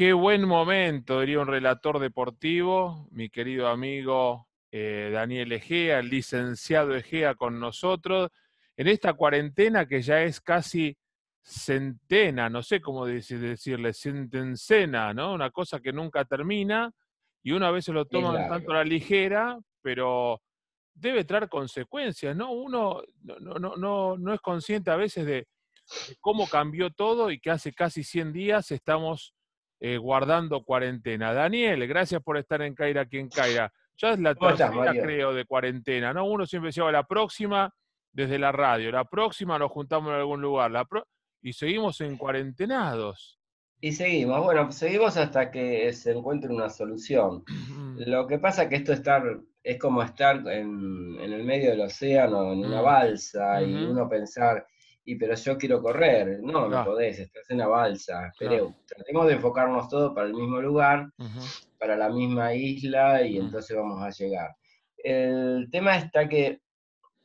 Qué buen momento, diría un relator deportivo, mi querido amigo eh, Daniel Egea, el licenciado Egea con nosotros, en esta cuarentena que ya es casi centena, no sé cómo decirle, centencena, ¿no? Una cosa que nunca termina y una vez se lo toma tanto a la ligera, pero debe traer consecuencias, ¿no? Uno no, no, no, no es consciente a veces de, cómo cambió todo y que hace casi 100 días estamos eh, guardando cuarentena. Daniel, gracias por estar en Caira aquí en Caira. Ya es la tercera, creo, de cuarentena, ¿no? Uno siempre decía, la próxima desde la radio, la próxima nos juntamos en algún lugar, la y seguimos en cuarentenados. Y seguimos, bueno, seguimos hasta que se encuentre una solución. Lo que pasa es que esto estar, es como estar en, el medio del océano, en una mm. balsa, y uno pensar, y pero yo quiero correr. No, no podés, estás en la balsa. Pero tratemos de enfocarnos todos para el mismo lugar, para la misma isla, y mm. entonces vamos a llegar. El tema está que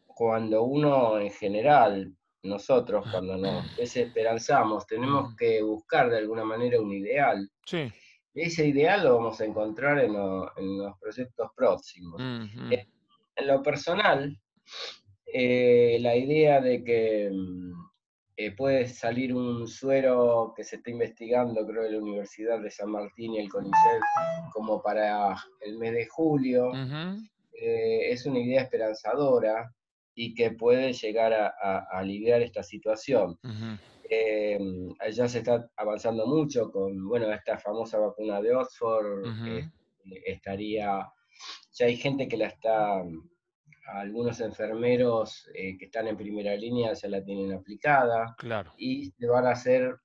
cuando uno en general nosotros cuando nos desesperanzamos tenemos que buscar de alguna manera un ideal. Sí. ese ideal lo vamos a encontrar en, los proyectos próximos. en, lo personal, eh, la idea de que mm, eh, puede salir un suero que se está investigando, creo, en la Universidad de San Martín y el CONICET, como para el mes de julio, eh, es una idea esperanzadora y que puede llegar a, aliviar esta situación. Eh, ya se está avanzando mucho con, bueno, esta famosa vacuna de Oxford, estaría, ya hay gente que la está, algunos enfermeros eh, que están en primera línea ya la tienen aplicada, claro. y se van a hacer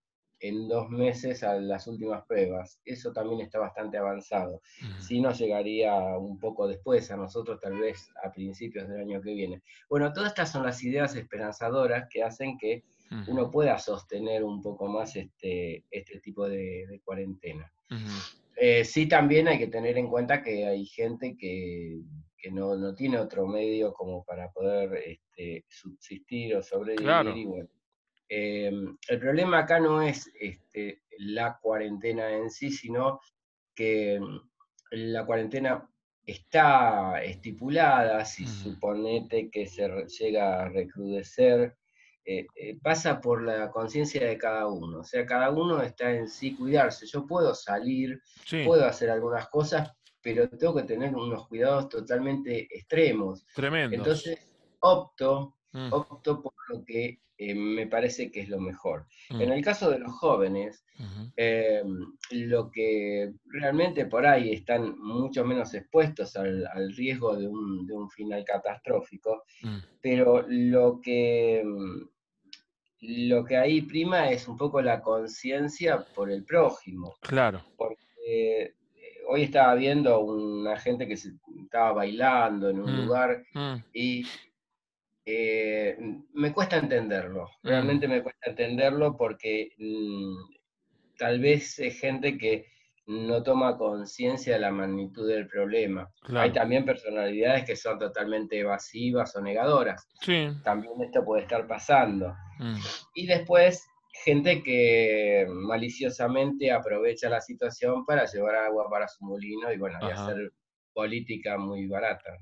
en dos meses a las últimas pruebas. Eso también está bastante avanzado. Si no llegaría un poco después, a nosotros tal vez a principios del año que viene. Bueno, todas estas son las ideas esperanzadoras que hacen que uno pueda sostener un poco más este, este tipo de, cuarentena. Eh, sí, también hay que tener en cuenta que hay gente que, no, tiene otro medio como para poder este, subsistir o sobrevivir. Em, el problema acá no es este, la cuarentena en sí, sino que mm, la cuarentena está estipulada, si suponete que se llega a recrudecer, eh, eh, pasa por la conciencia de cada uno. O sea, cada uno está en sí cuidarse. Yo puedo salir, puedo hacer algunas cosas, pero tengo que tener unos cuidados totalmente extremos. Tremendo. Entonces, opto, mm. opto por lo que eh, me parece que es lo mejor. En mm. el caso de los jóvenes, eh, lo que realmente por ahí están mucho menos expuestos al, riesgo de un, final catastrófico, mm. pero lo que, lo que ahí prima es un poco la conciencia por el prójimo. Claro. Porque hoy estaba viendo una gente que se, estaba bailando en un mm. lugar y eh, me cuesta entenderlo, mm. realmente me cuesta entenderlo porque mm, tal vez es gente que no toma conciencia de la magnitud del problema. Hay también personalidades que son totalmente evasivas o negadoras. También esto puede estar pasando. Mm. Y después, gente que maliciosamente aprovecha la situación para llevar agua para su molino y bueno, y hacer política muy barata.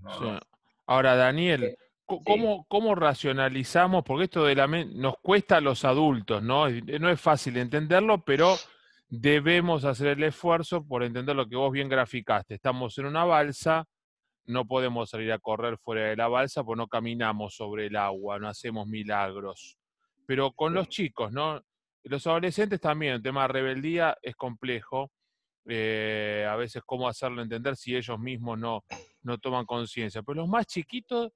Ahora, Daniel, ¿Cómo, ¿Cómo, racionalizamos? Porque esto de la nos cuesta a los adultos, ¿no? No es fácil entenderlo, pero debemos hacer el esfuerzo por entender lo que vos bien graficaste. Estamos en una balsa, no podemos salir a correr fuera de la balsa, pues no caminamos sobre el agua, no hacemos milagros. Pero con los chicos, ¿no? Los adolescentes también, el tema de rebeldía es complejo. Eh, a veces cómo hacerlo entender si ellos mismos no, no toman conciencia. Pero los más chiquitos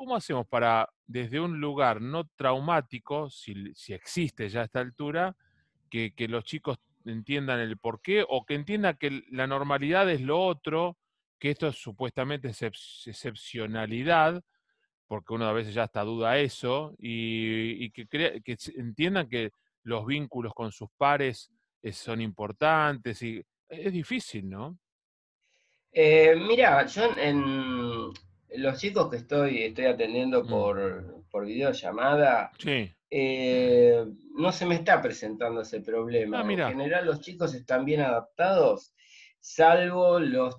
¿cómo hacemos para, desde un lugar no traumático, si, existe ya a esta altura, que, los chicos entiendan el porqué o que entiendan que la normalidad es lo otro, que esto es supuestamente excepcionalidad, porque uno a veces ya está duda eso, y, que, que entiendan que los vínculos con sus pares eh, son importantes, y es difícil, ¿no? Eh, mira, yo en, los chicos que estoy, estoy atendiendo mm. por, por videollamada, eh, no se me está presentando ese problema. Ah, en general los chicos están bien adaptados, salvo los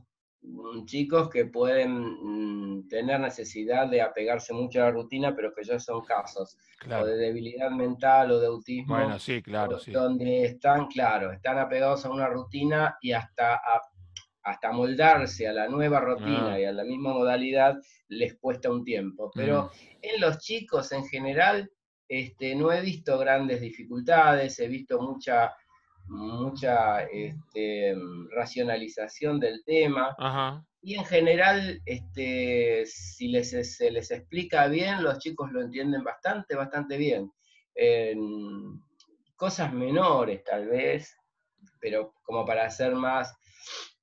chicos que pueden mm, tener necesidad de apegarse mucho a la rutina, pero que ya son casos o de debilidad mental o de autismo. Bueno, sí, claro, sí. Donde están, claro, están apegados a una rutina y hasta, hasta moldarse a la nueva rutina ah. y a la misma modalidad les cuesta un tiempo. Pero mm. en los chicos en general este, no he visto grandes dificultades, he visto mucha, mucha este, racionalización del tema. Y en general, este, si les, se les explica bien, los chicos lo entienden bastante, bastante bien. cosas menores tal vez, pero como para hacer más,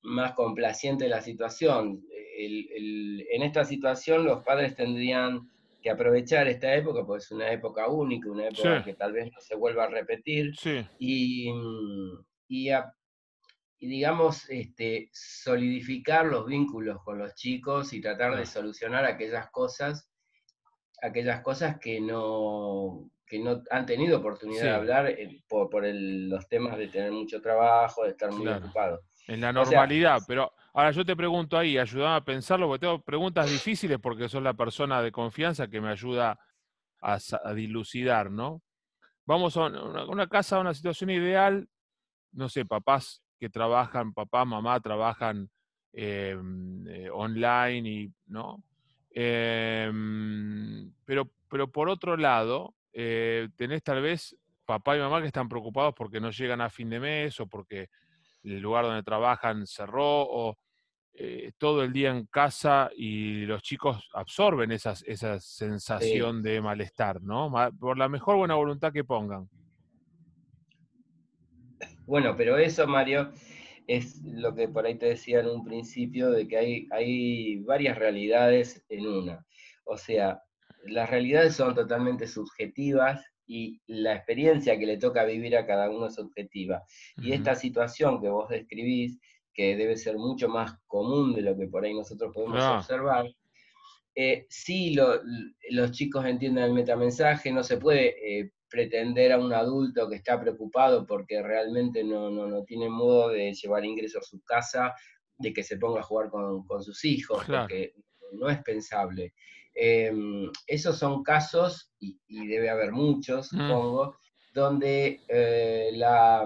más complaciente la situación. en esta situación los padres tendrían que aprovechar esta época, porque es una época única, una época que tal vez no se vuelva a repetir, y, y, digamos, este, solidificar los vínculos con los chicos y tratar de solucionar aquellas cosas, aquellas cosas que no, que no han tenido oportunidad de hablar eh, por, por los temas de tener mucho trabajo, de estar muy ocupados. En la normalidad, pero ahora yo te pregunto ahí, ayúdame a pensarlo, porque tengo preguntas difíciles porque sos la persona de confianza que me ayuda a, dilucidar, ¿no? Vamos a una, casa, a una situación ideal, no sé, papás que trabajan, papá, mamá trabajan em, eh, online y, ¿no? Em, pero, pero por otro lado, eh, tenés tal vez papá y mamá que están preocupados porque no llegan a fin de mes o porque el lugar donde trabajan cerró o eh, todo el día en casa y los chicos absorben esa sensación de malestar, ¿no? Por la mejor buena voluntad que pongan. Bueno, pero eso, Mario, es lo que por ahí te decía en un principio, de que hay, hay varias realidades en una. O sea, las realidades son totalmente subjetivas y la experiencia que le toca vivir a cada uno es objetiva. Y esta situación que vos describís, que debe ser mucho más común de lo que por ahí nosotros podemos observar, eh, sí los chicos entienden el metamensaje, no se puede eh, pretender a un adulto que está preocupado porque realmente no, no, tiene modo de llevar ingresos a su casa, de que se ponga a jugar con, sus hijos, porque no es pensable. Em, esos son casos, y, debe haber muchos, mm. supongo, donde eh,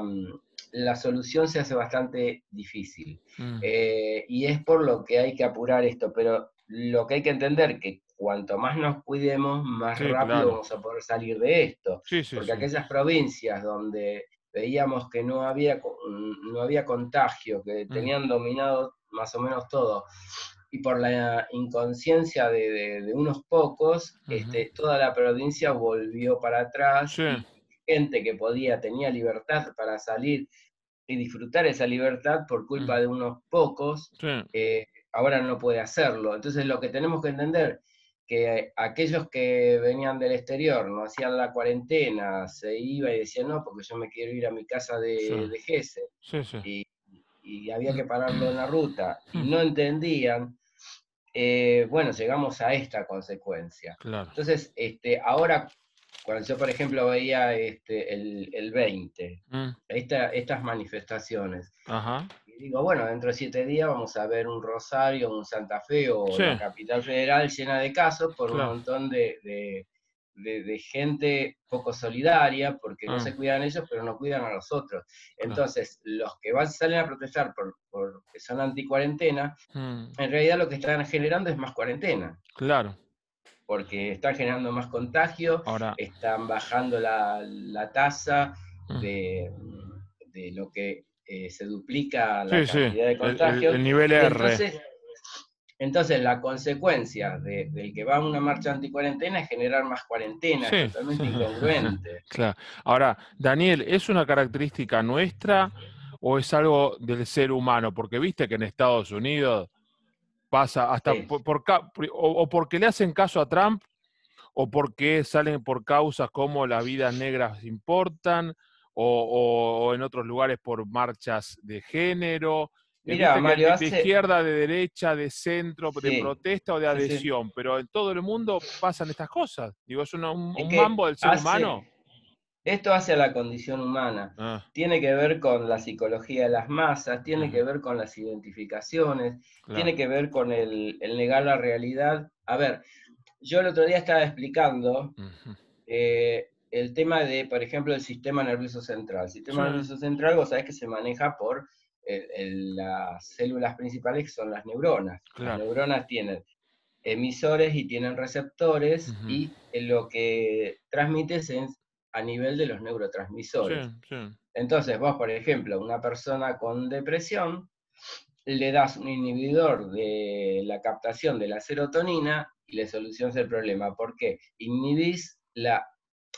mm, la, solución se hace bastante difícil. Mm. Eh, y es por lo que hay que apurar esto, pero lo que hay que entender que cuanto más nos cuidemos, más rápido vamos a poder salir de esto. porque aquellas provincias donde veíamos que no había, no había contagio, que tenían dominado más o menos todo, y por la inconsciencia de, unos pocos, este, toda la provincia volvió para atrás. Gente que podía, tenía libertad para salir y disfrutar esa libertad por culpa mm. de unos pocos, eh, ahora no puede hacerlo. Entonces lo que tenemos que entender que aquellos que venían del exterior no hacían la cuarentena, se iba y decían, no, porque yo me quiero ir a mi casa de, de Gese, y, y, había que pararlo en la ruta, y no entendían eh, bueno, llegamos a esta consecuencia. Entonces, este, ahora, cuando yo, por ejemplo, veía este, el, 20, mm. estas manifestaciones, y digo, bueno, dentro de siete días vamos a ver un Rosario, un Santa Fe o la capital federal llena de casos por un montón de de, gente poco solidaria, porque no ah. se cuidan ellos, pero no cuidan a los otros. Entonces, los que van, salen a protestar por, porque son anti-cuarentena, hmm. en realidad lo que están generando es más cuarentena. Claro. Porque están generando más contagio, están bajando la, tasa hmm. de, de, lo que eh, se duplica la cantidad de contagios. El, nivel R. Entonces, la consecuencia del que va a una marcha anticuarentena es generar más cuarentena, es totalmente incongruente. Claro. Ahora, Daniel, ¿es una característica nuestra o es algo del ser humano? Porque viste que en Estados Unidos pasa hasta por, o, porque le hacen caso a Trump o porque salen por causas como las vidas negras importan o en otros lugares por marchas de género Mira, Mario, de, izquierda, de derecha, de centro, de protesta o de adhesión, pero en todo el mundo pasan estas cosas. Digo, es un, mambo del ser humano. Esto hace a la condición humana. Ah. Tiene que ver con la psicología de las masas, tiene que ver con las identificaciones, tiene que ver con el, negar la realidad. A ver, yo el otro día estaba explicando eh, el tema de, por ejemplo, el sistema nervioso central. El sistema nervioso central, vos sabés que se maneja por eh, las células principales, que son las neuronas. Las neuronas tienen emisores y tienen receptores, y lo que transmites es a nivel de los neurotransmisores. Entonces, vos, por ejemplo, una persona con depresión, le das un inhibidor de la captación de la serotonina y le solucionas el problema. ¿Por qué? Inhibís la,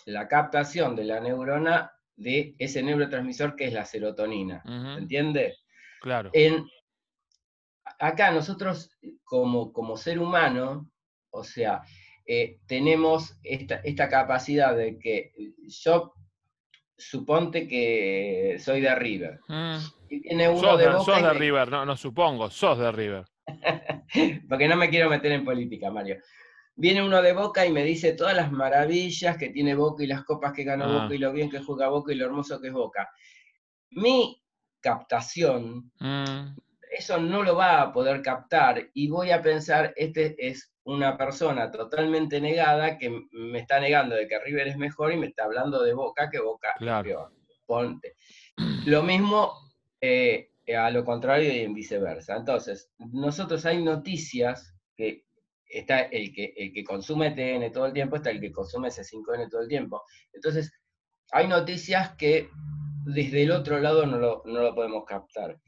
la captación de la neurona de ese neurotransmisor que es la serotonina. ¿Se entiende? Claro. En, acá nosotros como, como ser humano, o sea, eh, tenemos esta, capacidad de que yo suponte que soy de River. Mm. Y viene uno sos de, Sos de River, no, no supongo, sos de River. Porque no me quiero meter en política, Mario. Viene uno de Boca y me dice todas las maravillas que tiene Boca y las copas que ganó Boca ah. y lo bien que juega Boca y lo hermoso que es Boca. Mi captación, mm. Eso no lo va a poder captar y voy a pensar, este es una persona totalmente negada que me está negando de que River es mejor y me está hablando de Boca que Boca peor. Ponte. Lo mismo eh, a lo contrario y en viceversa. Entonces, nosotros hay noticias que está el que, el que consume TN todo el tiempo, está el que consume C5N todo el tiempo. Entonces, hay noticias que desde el otro lado no lo, no lo podemos captar.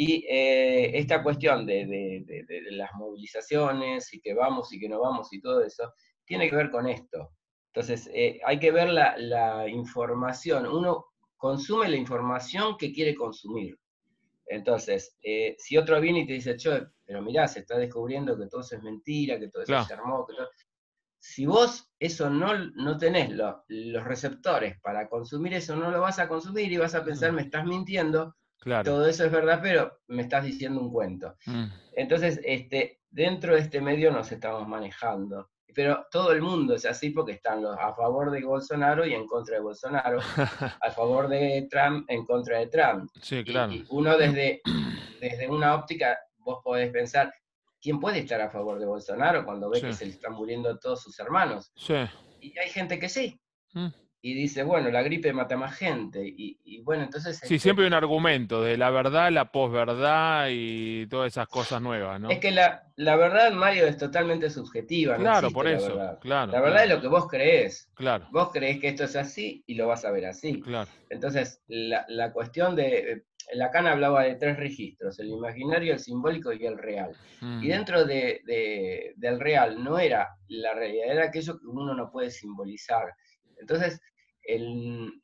Y eh, esta cuestión de, las movilizaciones y que vamos y que no vamos y todo eso, tiene que ver con esto. Entonces, eh, hay que ver la, información. Uno consume la información que quiere consumir. Entonces, eh, si otro viene y te dice, che, pero mirá, se está descubriendo que todo eso es mentira, que todo eso se armó, que todo... Si vos eso no, no tenés los receptores para consumir eso, no lo vas a consumir y vas a pensar, me estás mintiendo, todo eso es verdad, pero me estás diciendo un cuento. Mm. Entonces, este, dentro de este medio nos estamos manejando. Pero todo el mundo es así porque están los a favor de Bolsonaro y en contra de Bolsonaro, a favor de Trump en contra de Trump. Sí, claro. uno desde, desde una óptica, vos podés pensar, ¿quién puede estar a favor de Bolsonaro cuando ve que se le están muriendo todos sus hermanos? Sí. Y hay gente que sí. Mm y dice, bueno, la gripe mata más gente. Y, bueno, entonces... Sí, este siempre hay un argumento de la verdad, la posverdad y todas esas cosas nuevas, ¿no? Es que la, la verdad, Mario, es totalmente subjetiva. Claro, por eso. La verdad, claro, la verdad es lo que vos crees. Claro. Vos creés que esto es así y lo vas a ver así. Claro. Entonces, la, la cuestión de... Lacan hablaba de tres registros, el imaginario, el simbólico y el real. Y mm. dentro de, de, del real no era la realidad, era aquello que uno no puede simbolizar. Entonces,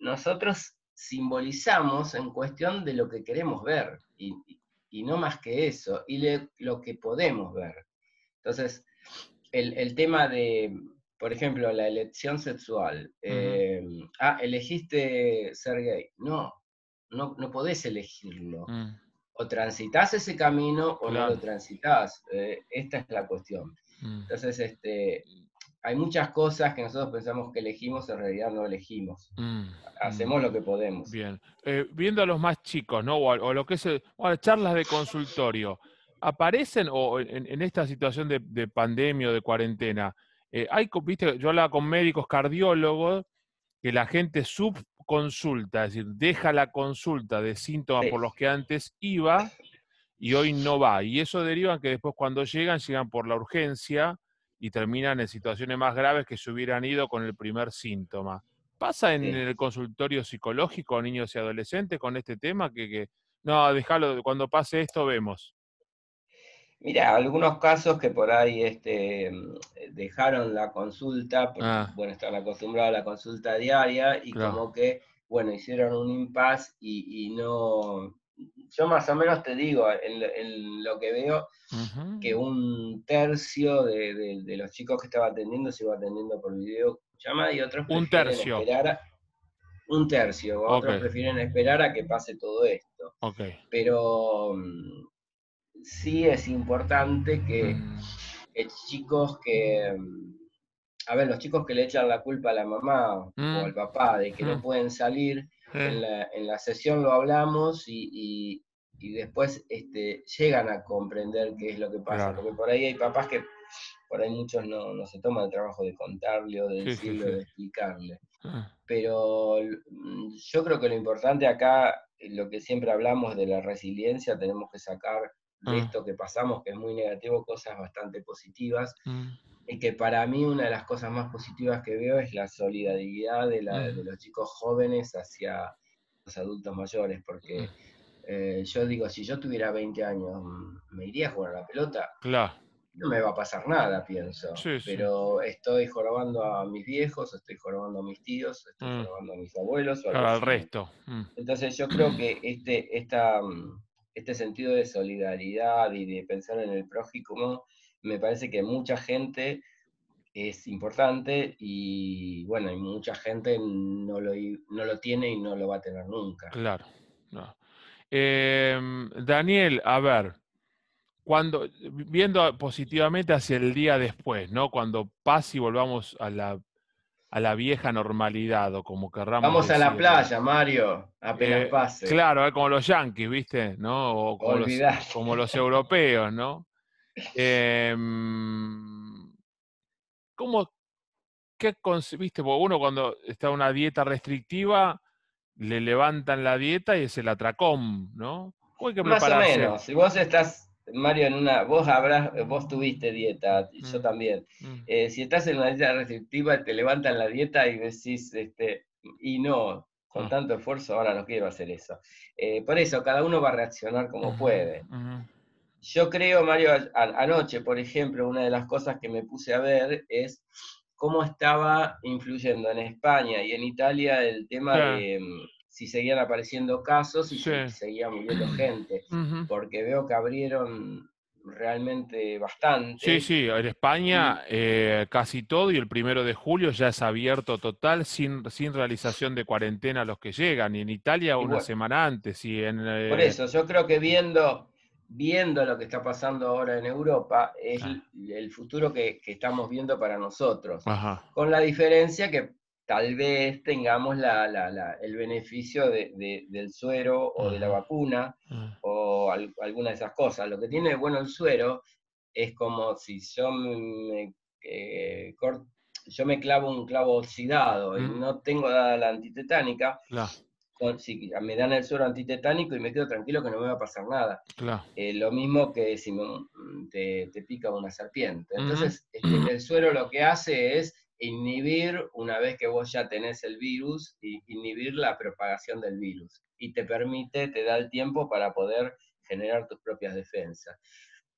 nosotros simbolizamos en cuestión de lo que queremos ver y, no más que eso, y lo que podemos ver. Entonces, el, tema de, por ejemplo, la elección sexual. Eh, ah, elegiste ser gay. No, no, no podés elegirlo. Mm. O transitas ese camino o no lo transitas. Eh, esta es la cuestión. Mm. Entonces, este, hay muchas cosas que nosotros pensamos que elegimos, en realidad no elegimos. Mm, Hacemos mm. lo que podemos. Bien. Eh, viendo a los más chicos, ¿no? O, lo que es charlas de consultorio, ¿aparecen o en, esta situación de, pandemia o de cuarentena? Eh, hay, viste, yo hablaba con médicos cardiólogos que la gente subconsulta, es decir, deja la consulta de síntomas por los que antes iba y hoy no va. Y eso deriva que después cuando llegan, llegan por la urgencia y terminan en situaciones más graves que se hubieran ido con el primer síntoma. ¿Pasa en el consultorio psicológico a niños y adolescentes con este tema? Que, no, déjalo, cuando pase esto vemos. Mira, algunos casos que por ahí este, dejaron la consulta, porque ah. bueno, están acostumbrados a la consulta diaria y como que, bueno, hicieron un impasse y, y no, yo más o menos te digo, en, lo que veo, que un tercio de, los chicos que estaba atendiendo se iba atendiendo por videollamada y otros un tercio. esperar un tercio, otros prefieren esperar a que pase todo esto. Pero mm, sí es importante que mm. chicos que, mm, a ver, los chicos que le echan la culpa a la mamá o Mm. al papá de que no pueden salir, en la, en la sesión lo hablamos y, y- y después este, llegan a comprender qué es lo que pasa, Claro. porque por ahí hay papás que por ahí muchos no, no se toman el trabajo de contarle o de Sí, sí, decirle o de explicarle. Ah, Pero mm, yo creo que lo importante acá, eh, lo que siempre hablamos de la resiliencia, tenemos que sacar de Ah. esto que pasamos, que es muy negativo, cosas bastante positivas. mm, Y que para mí una de las cosas más positivas que veo es la solidaridad de, la- Mm. de los chicos jóvenes hacia los adultos mayores, porque eh, yo digo, si yo tuviera 20 años, mm, ¿me iría a jugar a la pelota? Claro. No me va a pasar nada, pienso. Sí, sí. Pero estoy jorobando a mis viejos, estoy jorobando a mis tíos, estoy Mm. jorobando a mis abuelos. o Claro, al resto. mm, Entonces yo creo que este, esta, mm, este sentido de solidaridad y de pensar en el prójimo, me parece que mucha gente es importante y bueno, y mucha gente no lo, no lo tiene y no lo va a tener nunca. Claro. no. Em, Daniel, a ver, cuando, viendo positivamente hacia el día después, ¿no? Cuando pase y volvamos a la, a la vieja normalidad, o como querramos Vamos a la playa, Mario, apenas Eh, pase. Claro, eh, como los yanquis, ¿viste? ¿No? O como, los, Olvidate. como los europeos, ¿no? Em, ¿Cómo, qué, viste? Porque uno cuando está en una dieta restrictiva, le levantan la dieta y es el atracón, ¿no? ¿Cómo hay que Más o menos, si vos estás, Mario, en una, vos habrás, vos tuviste dieta, yo Mm. también. Mm, Eh, si estás en una dieta restrictiva, te levantan la dieta y decís, este, y no, con Ah. tanto esfuerzo ahora no quiero hacer eso. Eh, por eso, cada uno va a reaccionar como puede. ujú, Yo creo, Mario, a- anoche, por ejemplo, una de las cosas que me puse a ver es cómo estaba influyendo en España y en Italia el tema Claro. de mm, si seguían apareciendo casos y Sí. si seguía muriendo gente, porque veo que abrieron realmente bastante. Sí, sí, en España eh, casi todo y el primero de julio ya es abierto total sin, sin realización de cuarentena a los que llegan y en Italia una bueno, semana antes y en... Por eh, eso, yo creo que viendo, viendo lo que está pasando ahora en Europa, es Ah. el futuro que, que estamos viendo para nosotros. Ajá, Con la diferencia que tal vez tengamos la- la- la- el beneficio de- de- del suero o de la vacuna ah, o al- alguna de esas cosas. Lo que tiene de bueno el suero es como si yo me, eh, cor- yo me clavo un clavo oxidado y no tengo la antitetánica, si me dan el suero antitetánico y me quedo tranquilo que no me va a pasar nada. claro. Eh, lo mismo que si me- te, te pica una serpiente. Entonces, este, el suero lo que hace es inhibir, una vez que vos ya tenés el virus, inhibir la propagación del virus. Y te permite, te da el tiempo para poder generar tus propias defensas.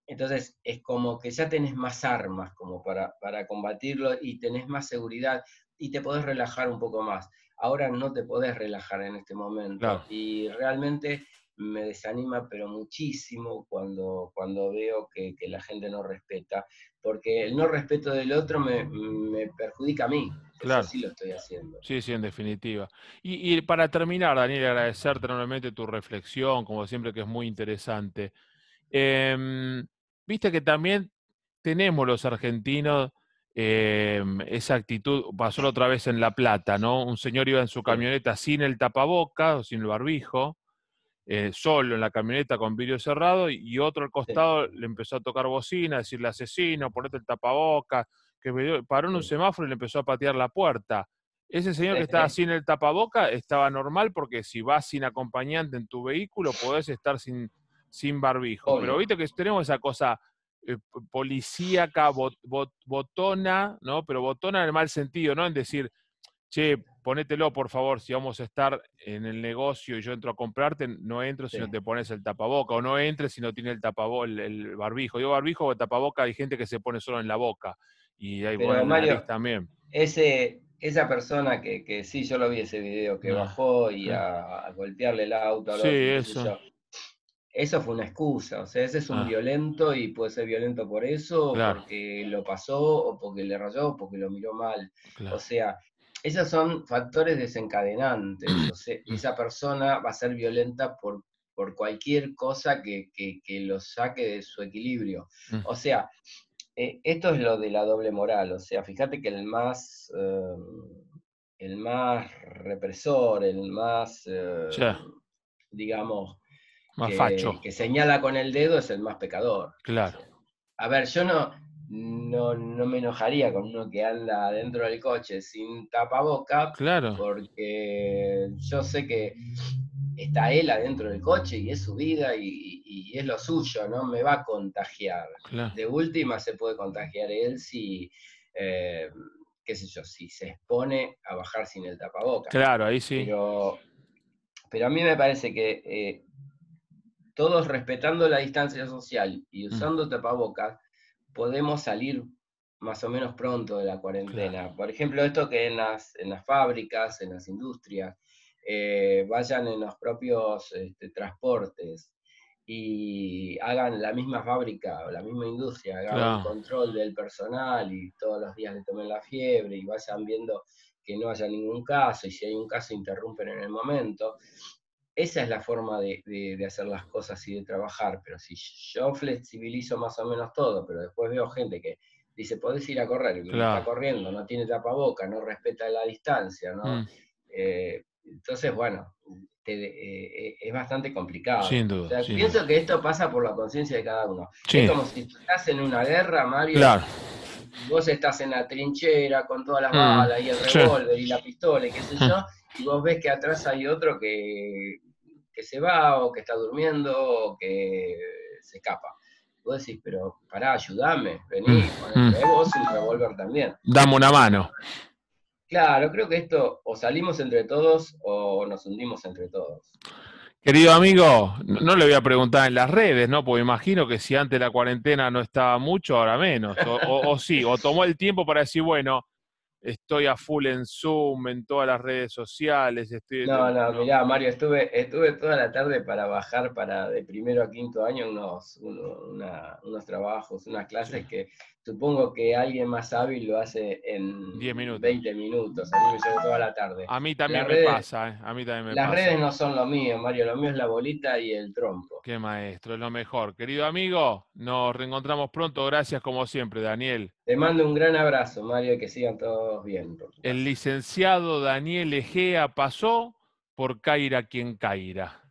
Entonces, es como que ya tenés más armas como para, para combatirlo y tenés más seguridad y te podés relajar un poco más. Ahora no te podés relajar en este momento. Y realmente me desanima, pero muchísimo cuando, cuando veo que, que la gente no respeta, porque el no respeto del otro me, me perjudica a mí. Claro. Eso sí lo estoy haciendo. Sí, sí, en definitiva. Y, y para terminar, Daniel, agradecerte enormemente tu reflexión, como siempre que es muy interesante. Em, Viste que también tenemos los argentinos em, esa actitud, pasó la otra vez en La Plata, ¿no? Un señor iba en su camioneta sin el tapaboca o sin el barbijo, eh, solo en la camioneta con vidrio cerrado, y, otro al costado le empezó a tocar bocina, a decirle asesino, ponete el tapaboca, que me paró en un semáforo y le empezó a patear la puerta. Ese señor que estaba sin el tapaboca estaba normal porque si vas sin acompañante en tu vehículo podés estar sin, sin barbijo. Pero viste que tenemos esa cosa eh, policíaca, bot- bot- botona, ¿no? Pero botona en el mal sentido, ¿no? En decir, che, ponételo por favor, si vamos a estar en el negocio y yo entro a comprarte, no entro si no te pones el tapaboca, o no entres si no tiene el tapabo, el, el barbijo. Digo barbijo o tapaboca, hay gente que se pone solo en la boca. Y hay Pero, bueno, Mario, también. Ese, esa persona que, que sí, yo lo vi ese video, que Ah, bajó y sí. a, a golpearle el auto al Sí, otro, eso. Eso fue una excusa, o sea, ese es un Ah. violento y puede ser violento por eso, Claro. porque lo pasó, o porque le rayó, o porque lo miró mal. Claro. O sea, esos son factores desencadenantes. O sea, Mm. esa persona va a ser violenta por, por cualquier cosa que, que, que lo saque de su equilibrio. Mm. O sea, eh, esto es lo de la doble moral, o sea, fíjate que el más, eh, el más represor, el más, eh, digamos, más que, facho. que señala con el dedo es el más pecador. Claro. A ver, yo no, no, no, me enojaría con uno que anda dentro del coche sin tapaboca, claro. porque yo sé que está él adentro del coche y es su vida y, es lo suyo, no me va a contagiar. De última se puede contagiar él si, eh, qué sé yo, si se expone a bajar sin el tapaboca. Claro, ahí sí. Pero, pero a mí me parece que eh, todos respetando la distancia social y mm. usando tapabocas, podemos salir más o menos pronto de la cuarentena. Por ejemplo, esto que en las, en las fábricas, en las industrias, eh, vayan en los propios este, transportes y hagan la misma fábrica o la misma industria, hagan el control del personal y todos los días le tomen la fiebre y vayan viendo que no haya ningún caso y si hay un caso interrumpen en el momento. Esa es la forma de, de, hacer las cosas y de trabajar, pero si yo flexibilizo más o menos todo, pero después veo gente que dice, podés ir a correr, y está corriendo, no tiene tapaboca, no respeta la distancia, ¿no? Mm. Eh, entonces, bueno, eh, es bastante complicado. Sin duda. pienso que esto pasa por la conciencia de cada uno. Es como si estás en una guerra, Mario. Vos estás en la trinchera con todas las mm. balas y el revólver y la pistola y qué sé yo, y vos ves que atrás hay otro que que se va o que está durmiendo o que se escapa. Vos decís, pero pará, ayúdame, vení, mm, mm. vos un revólver también. Dame una mano. Claro, creo que esto o salimos entre todos o nos hundimos entre todos. Querido amigo, no le voy a preguntar en las redes, ¿no? Porque imagino que si antes la cuarentena no estaba mucho, ahora menos. o sí, o tomó el tiempo para decir, bueno, estoy a full en Zoom, en todas las redes sociales. Estoy no, no, mirá, Mario, estuve, estuve toda la tarde para bajar para de primero a quinto año unos, unos trabajos, unas clases que Supongo que alguien más hábil lo hace en 10 minutos. 20 minutos. A mí me lleva toda la tarde. A mí también me pasa, ¿eh? A mí también me las redes no son lo mío, Mario. Lo mío es la bolita y el trompo. Qué maestro, es lo mejor. Querido amigo, nos reencontramos pronto. Gracias como siempre, Daniel. Te mando un gran abrazo, Mario, y que sigan todos bien. El licenciado Daniel Egea pasó por Caira quien Caira.